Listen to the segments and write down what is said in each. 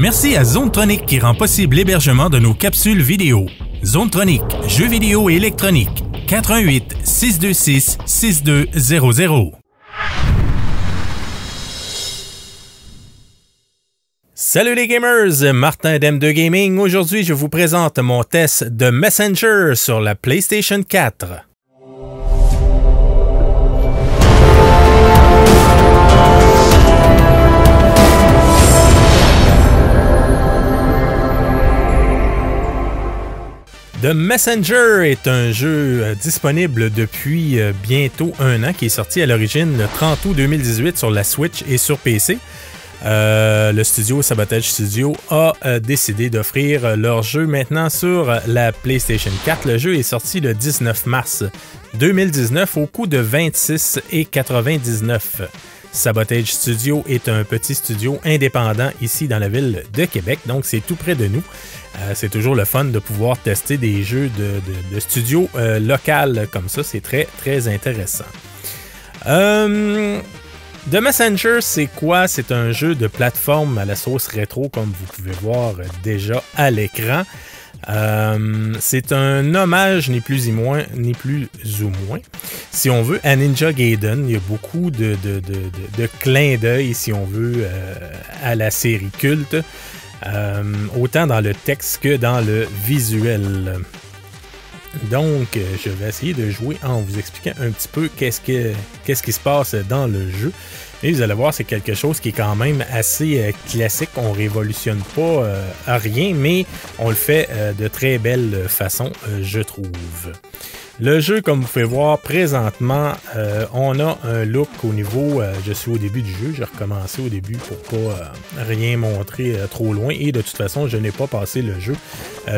Merci à Zonetronic qui rend possible l'hébergement de nos capsules vidéo. Zonetronic, jeux vidéo et électronique. 88 626 6200. Salut les gamers, Martin d'M2 Gaming. Aujourd'hui, je vous présente mon test de Messenger sur la PlayStation 4. The Messenger est un jeu euh, disponible depuis euh, bientôt un an qui est sorti à l'origine le 30 août 2018 sur la Switch et sur PC. Euh, le studio Sabotage Studio a décidé d'offrir leur jeu maintenant sur la PlayStation 4. Le jeu est sorti le 19 mars 2019 au coût de 26,99. Sabotage Studio est un petit studio indépendant ici dans la ville de Québec, donc c'est tout près de nous. Euh, c'est toujours le fun de pouvoir tester des jeux de, studio euh, local comme ça. C'est très, très intéressant. Euh, The Messenger, c'est quoi? C'est un jeu de plateforme à la sauce rétro, comme vous pouvez voir déjà à l'écran. c'est un hommage, ni plus ni moins, ni plus ou moins, si on veut, à Ninja Gaiden. Il y a beaucoup de, de clins d'œil, si on veut, à la série culte. Euh, autant dans le texte que dans le visuel. Donc, euh, je vais essayer de jouer en vous expliquant un petit peu qu'est-ce, qu'est-ce qui se passe dans le jeu. Et vous allez voir, c'est quelque chose qui est quand même assez euh, classique. On révolutionne pas rien, mais on le fait de très belle façon, je trouve. Le jeu, comme vous pouvez voir présentement, euh, on a un look au niveau. Euh, je suis au début du jeu, j'ai recommencé au début pour pas euh, rien montrer trop loin. Et de toute façon, je n'ai pas passé le jeu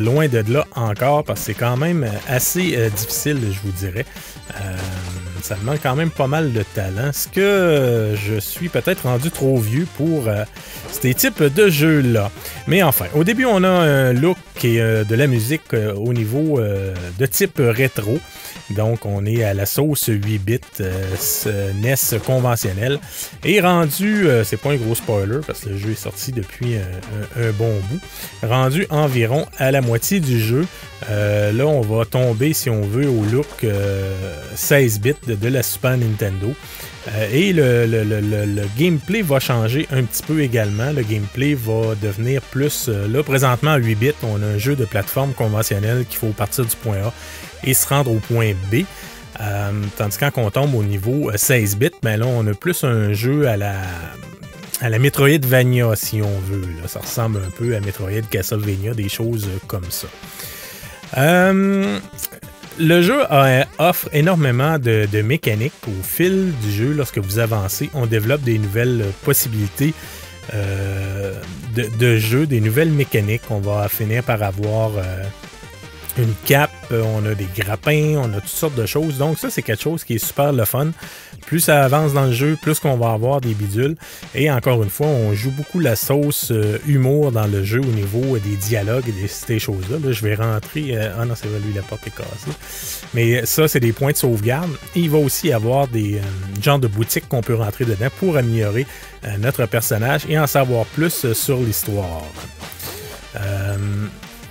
loin de là encore parce que c'est quand même assez difficile, je vous dirais. Ça demande quand même pas mal de talent. Est-ce que je suis peut-être rendu trop vieux pour ces types de jeux-là? Mais enfin, au début, on a un look et de la musique au niveau de type rétro. Donc, on est à la sauce 8 bits euh, NES conventionnel. Et rendu, euh, c'est pas un gros spoiler parce que le jeu est sorti depuis un, bon bout, rendu environ à la moitié du jeu. Euh, là, on va tomber, si on veut, au look 16 bits de, la Super Nintendo. et le, le, gameplay va changer un petit peu également. Le gameplay va devenir plus. là, présentement, à 8 bits, on a un jeu de plateforme conventionnel qu'il faut partir du point A et se rendre au point B. Euh, tandis que quand on tombe au niveau 16 euh, bits, ben là, on a plus un jeu à la, à la Metroidvania, si on veut. Ça ressemble un peu à Metroid Castlevania, des choses comme ça. Euh, le jeu offre énormément de, mécaniques au fil du jeu. Lorsque vous avancez, on développe des nouvelles possibilités de, de, jeu, des nouvelles mécaniques. On va finir par avoir une cape, euh, on a des grappins, on a toutes sortes de choses. Donc ça, c'est quelque chose qui est super le fun. Plus ça avance dans le jeu, plus qu'on va avoir des bidules. Et encore une fois, on joue beaucoup la sauce euh, humour dans le jeu au niveau des dialogues et de ces choses-là. Là, je vais rentrer... Euh, ah non, c'est vrai, lui, la porte est cassée. Mais ça, c'est des points de sauvegarde. Et il va aussi y avoir des genres de boutiques qu'on peut rentrer dedans pour améliorer notre personnage et en savoir plus sur l'histoire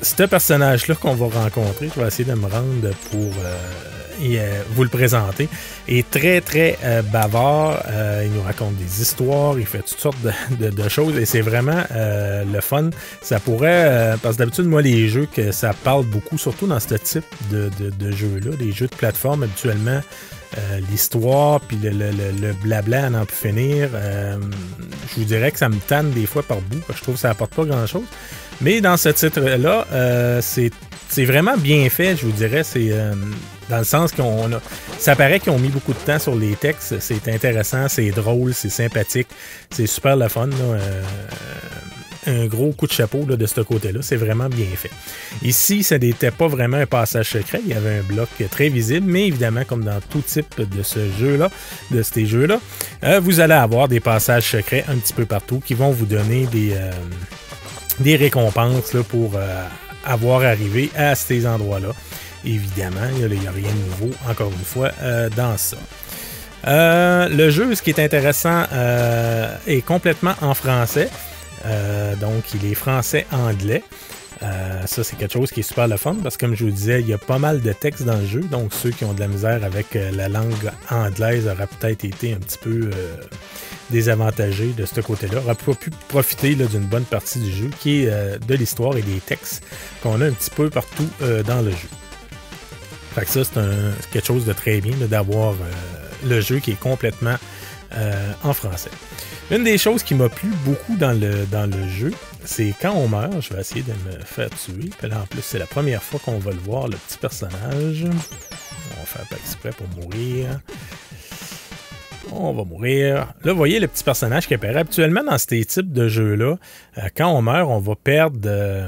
ce personnage-là qu'on va rencontrer, je vais essayer de me rendre pour euh, euh, vous le présenter, est très, très euh, bavard. il nous raconte des histoires, il fait toutes sortes de, choses et c'est vraiment le fun. Ça pourrait, parce que d'habitude, moi, les jeux que ça parle beaucoup, surtout dans ce type de, de jeux-là, les jeux de plateforme, habituellement, l'histoire, puis le, le, blabla à n'en plus finir, je vous dirais que ça me tanne des fois par bout, parce que je trouve que ça apporte pas grand-chose. Mais dans ce titre-là, euh, c'est vraiment bien fait, je vous dirais. C'est euh, dans le sens qu'on a. Ça paraît qu'ils ont mis beaucoup de temps sur les textes. C'est intéressant, c'est drôle, c'est sympathique. C'est super le fun. Euh, un gros coup de chapeau de ce côté-là. C'est vraiment bien fait. Ici, ça n'était pas vraiment un passage secret. Il y avait un bloc très visible, mais évidemment, comme dans tout type de ce jeu-là, de ces jeux-là, vous allez avoir des passages secrets un petit peu partout qui vont vous donner des des récompenses pour euh, avoir arrivé à ces endroits-là. Évidemment, il n'y a, rien de nouveau, encore une fois, euh, dans ça. Euh, le jeu, ce qui est intéressant, est complètement en français. donc, il est français-anglais. Ça, c'est quelque chose qui est super le fun parce que, comme je vous disais, il y a pas mal de textes dans le jeu. Donc, ceux qui ont de la misère avec la langue anglaise auraient peut-être été un petit peu euh, désavantagés de ce côté-là. Auraient pas pu profiter d'une bonne partie du jeu qui est de l'histoire et des textes qu'on a un petit peu partout dans le jeu. Fait que ça, c'est quelque chose de très bien d'avoir le jeu qui est complètement en français. Une des choses qui m'a plu beaucoup dans le, dans le jeu, c'est quand on meurt, je vais essayer de me faire tuer. Là, en plus, c'est la première fois qu'on va le voir, le petit personnage. On va faire pas exprès pour mourir. On va mourir. Là, vous voyez le petit personnage qui apparaît. Habituellement, dans ces types de jeux-là, euh, quand on meurt, on va perdre euh,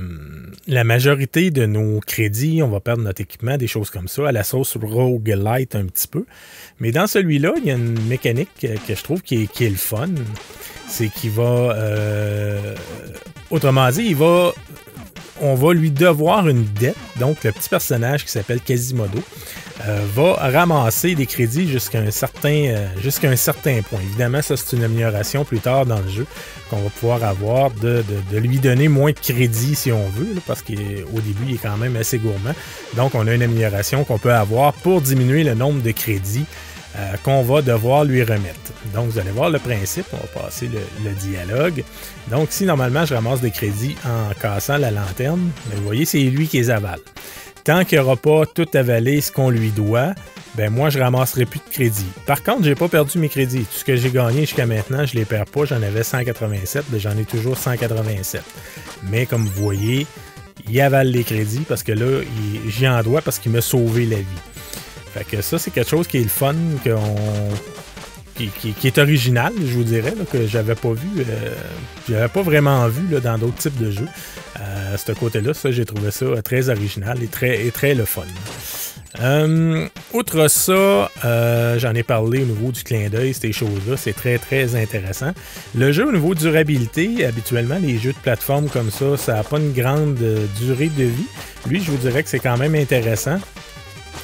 la majorité de nos crédits, on va perdre notre équipement, des choses comme ça, à la sauce roguelite un petit peu. Mais dans celui-là, il y a une mécanique que je trouve qui est, le fun. C'est qu'il va. Euh, autrement dit, il va. On va lui devoir une dette. Donc, le petit personnage qui s'appelle Quasimodo euh, va ramasser des crédits jusqu'à un certain euh, jusqu'à un certain point. Évidemment, ça c'est une amélioration plus tard dans le jeu qu'on va pouvoir avoir de, lui donner moins de crédits si on veut, parce qu'au début il est quand même assez gourmand. Donc on a une amélioration qu'on peut avoir pour diminuer le nombre de crédits euh, qu'on va devoir lui remettre. Donc, vous allez voir le principe. On va passer le, dialogue. Donc, si normalement je ramasse des crédits en cassant la lanterne, ben, vous voyez, c'est lui qui les avale. Tant qu'il n'aura pas tout avalé ce qu'on lui doit, ben moi, je ramasserai plus de crédits. Par contre, j'ai pas perdu mes crédits. Tout ce que j'ai gagné jusqu'à maintenant, je les perds pas. J'en avais 187, mais j'en ai toujours 187. Mais comme vous voyez, il avale les crédits parce que là, j'y en dois parce qu'il m'a sauvé la vie. Fait que ça, c'est quelque chose qui est le fun, qui, est original, je vous dirais, que j'avais pas vu. Euh, j'avais pas vraiment vu dans d'autres types de jeux. Euh, ce côté-là, ça, j'ai trouvé ça très original et très, et très le fun. Euh, outre ça, j'en ai parlé au niveau du clin d'œil, ces choses-là, c'est très très intéressant. Le jeu au niveau durabilité, habituellement les jeux de plateforme comme ça, ça n'a pas une grande durée de vie. Lui, je vous dirais que c'est quand même intéressant.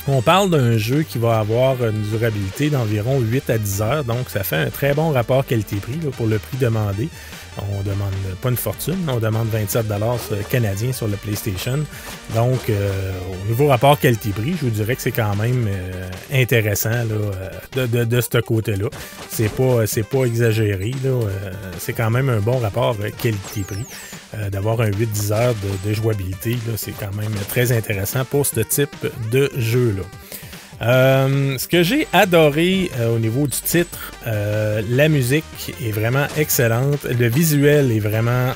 On parle d'un jeu qui va avoir une durabilité d'environ 8 à 10 heures, donc ça fait un très bon rapport qualité-prix pour le prix demandé. On demande pas une fortune, on demande 27 canadiens sur le PlayStation. Donc, euh, au niveau rapport qualité-prix, je vous dirais que c'est quand même euh, intéressant euh, de, ce côté-là. C'est pas, pas exagéré. c'est quand même un bon rapport qualité-prix. D'avoir un 8-10 heures de, de jouabilité, c'est quand même très intéressant pour ce type de jeu-là. Euh, ce que j'ai adoré euh, au niveau du titre, euh, la musique est vraiment excellente. Le visuel est vraiment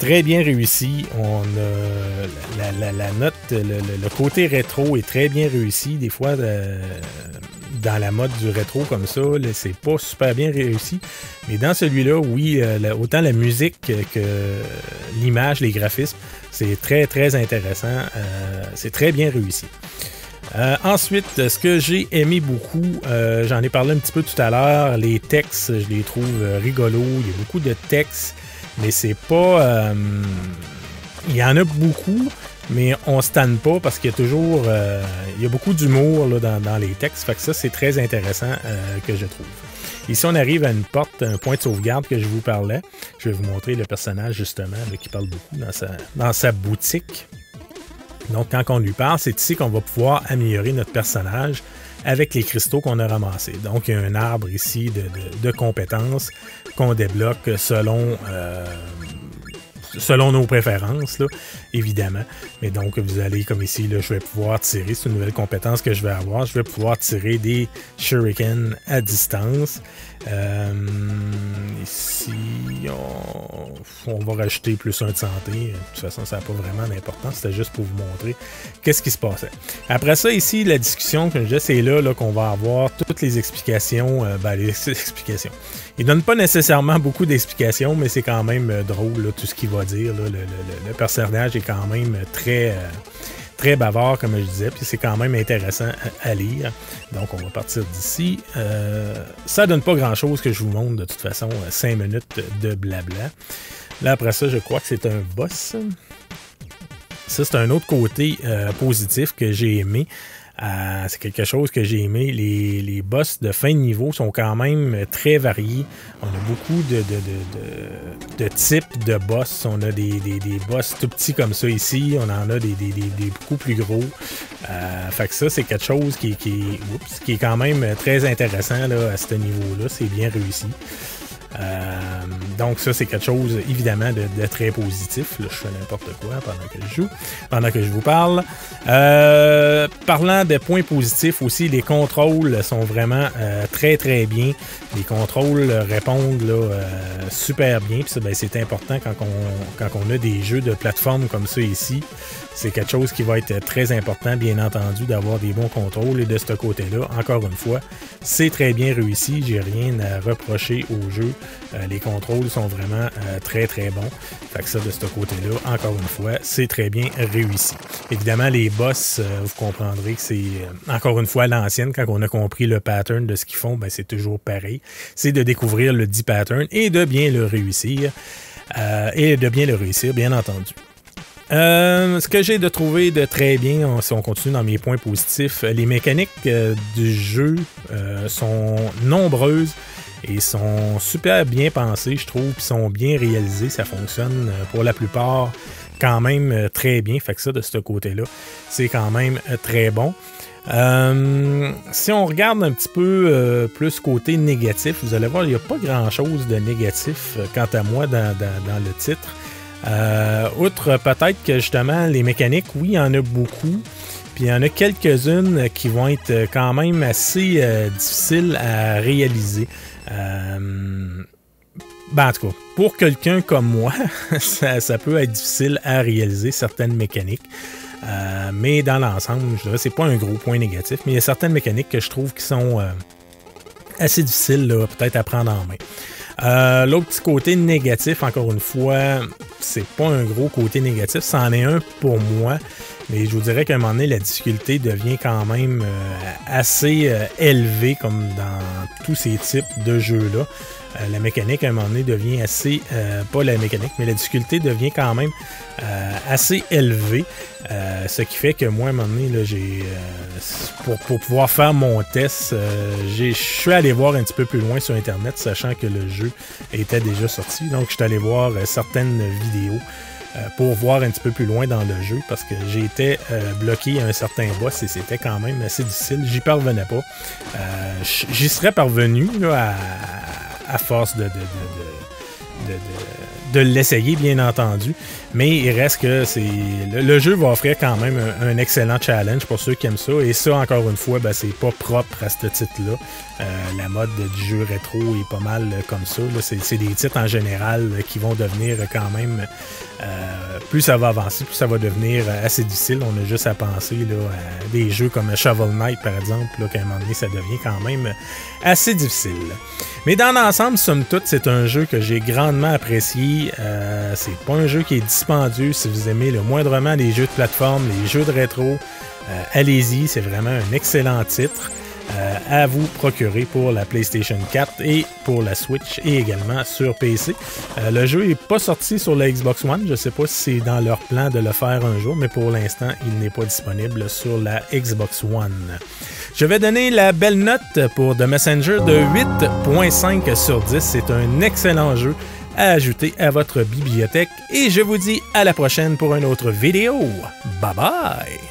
très bien réussi. On a la, note, le, côté rétro est très bien réussi. Des fois, dans la mode du rétro comme ça, c'est pas super bien réussi. Mais dans celui-là, oui, autant la musique que l'image, les graphismes, c'est très très intéressant. c'est très bien réussi. Euh, ensuite, ce que j'ai aimé beaucoup, euh, j'en ai parlé un petit peu tout à l'heure, les textes, je les trouve euh, rigolos. Il y a beaucoup de textes, mais c'est pas. il y en a beaucoup, mais on se pas parce qu'il y a toujours. il y a beaucoup d'humour dans, dans, les textes. Fait que ça, c'est très intéressant que je trouve. Ici, on arrive à une porte, un point de sauvegarde que je vous parlais. Je vais vous montrer le personnage justement qui parle beaucoup dans sa, dans sa boutique. Donc, quand on lui parle, c'est ici qu'on va pouvoir améliorer notre personnage avec les cristaux qu'on a ramassés. Donc, il y a un arbre ici de, compétences qu'on débloque selon euh, selon nos préférences, là, évidemment. Mais donc, vous allez, comme ici, là, je vais pouvoir tirer, c'est une nouvelle compétence que je vais avoir, je vais pouvoir tirer des shurikens à distance. Euh, ici, on, va rajouter plus un de santé. De toute façon, ça n'a pas vraiment d'importance. C'était juste pour vous montrer qu'est-ce qui se passait. Après ça, ici, la discussion, que je c'est là, là qu'on va avoir toutes les explications. Euh, ben, les explications. Il donne pas nécessairement beaucoup d'explications, mais c'est quand même euh, drôle, tout ce qu'il va dire. Le, personnage est quand même très très bavard, comme je disais, puis c'est quand même intéressant à, lire. Donc, on va partir d'ici. Euh, ça donne pas grand-chose que je vous montre, de toute façon, 5 euh, minutes de blabla. Là, après ça, je crois que c'est un boss. Ça, c'est un autre côté euh, positif que j'ai aimé. Euh, c'est quelque chose que j'ai aimé. Les, les, boss de fin de niveau sont quand même très variés. On a beaucoup de, de, de, types de boss. On a des, des, boss tout petits comme ça ici. On en a des, beaucoup plus gros. Euh, fait que ça, c'est quelque chose qui, qui, qui est quand même très intéressant là, à ce niveau-là. C'est bien réussi. Euh, donc ça, c'est quelque chose évidemment de, très positif. je fais n'importe quoi pendant que je joue, pendant que je vous parle. Euh, parlant des points positifs aussi, les contrôles sont vraiment euh, très très bien. Les contrôles répondent là, super bien. Puis ben, c'est important quand on, quand on a des jeux de plateforme comme ça ici. C'est quelque chose qui va être très important, bien entendu, d'avoir des bons contrôles. Et de ce côté-là, encore une fois, c'est très bien réussi. J'ai rien à reprocher au jeu. Euh, les contrôles sont vraiment euh, très, très bons. Fait que ça, de ce côté-là, encore une fois, c'est très bien réussi. Évidemment, les boss, euh, vous comprendrez que c'est, encore une fois, l'ancienne. Quand on a compris le pattern de ce qu'ils font, ben, c'est toujours pareil. C'est de découvrir le dit pattern et de bien le réussir. et de bien le réussir, bien entendu. Euh, ce que j'ai de trouver de très bien, si on continue dans mes points positifs, les mécaniques euh, du jeu euh, sont nombreuses et sont super bien pensées, je trouve, puis sont bien réalisées. Ça fonctionne pour la plupart quand même très bien. Fait que ça, de ce côté-là, c'est quand même très bon. si on regarde un petit peu plus côté négatif, vous allez voir, il n'y a pas grand-chose de négatif, quant à moi, dans le titre. Euh, outre peut-être que justement les mécaniques, oui, il y en a beaucoup. Puis il y en a quelques-unes qui vont être quand même assez euh, difficiles à réaliser. Euh, ben, en tout cas, pour quelqu'un comme moi, ça, peut être difficile à réaliser certaines mécaniques. mais dans l'ensemble, je dirais c'est pas un gros point négatif, mais il y a certaines mécaniques que je trouve qui sont assez difficiles peut-être à prendre en main. L'autre petit côté négatif, encore une fois, c'est pas un gros côté négatif, c'en est un pour moi. Mais je vous dirais qu'à un moment donné, la difficulté devient quand même euh, assez euh, élevée, comme dans tous ces types de jeux-là. Euh, la mécanique, à un moment donné, devient assez... pas la mécanique, mais la difficulté devient quand même assez élevée. ce qui fait que moi, à un moment donné, j'ai, pour, pour, pouvoir faire mon test, je suis allé voir un petit peu plus loin sur Internet, sachant que le jeu était déjà sorti. Donc, je suis allé voir certaines vidéos euh, pour voir un petit peu plus loin dans le jeu parce que j'ai été euh, bloqué à un certain boss et c'était quand même assez difficile. J'y parvenais pas. Euh, j'y serais parvenu à, force de, l'essayer, bien entendu. Mais il reste que c'est le, jeu va offrir quand même un, excellent challenge pour ceux qui aiment ça. Et ça, encore une fois, ben, c'est pas propre à ce titre-là. Euh, la mode du jeu rétro est pas mal comme ça. C'est des titres en général qui vont devenir quand même. Euh, plus ça va avancer, plus ça va devenir assez difficile. On a juste à penser là, à des jeux comme Shovel Knight, par exemple, qu'à un moment donné, ça devient quand même assez difficile. Mais dans l'ensemble, somme toute, c'est un jeu que j'ai grandement apprécié. Euh, c'est pas un jeu qui est dispendieux si vous aimez le moindrement les jeux de plateforme, les jeux de rétro. Euh, allez-y, c'est vraiment un excellent titre. Euh, à vous procurer pour la PlayStation 4 et pour la Switch et également sur PC. Le jeu n'est pas sorti sur la Xbox One. Je ne sais pas si c'est dans leur plan de le faire un jour, mais pour l'instant, il n'est pas disponible sur la Xbox One. Je vais donner la belle note pour The Messenger de 8.5 sur 10. C'est un excellent jeu à ajouter à votre bibliothèque et je vous dis à la prochaine pour une autre vidéo. Bye bye!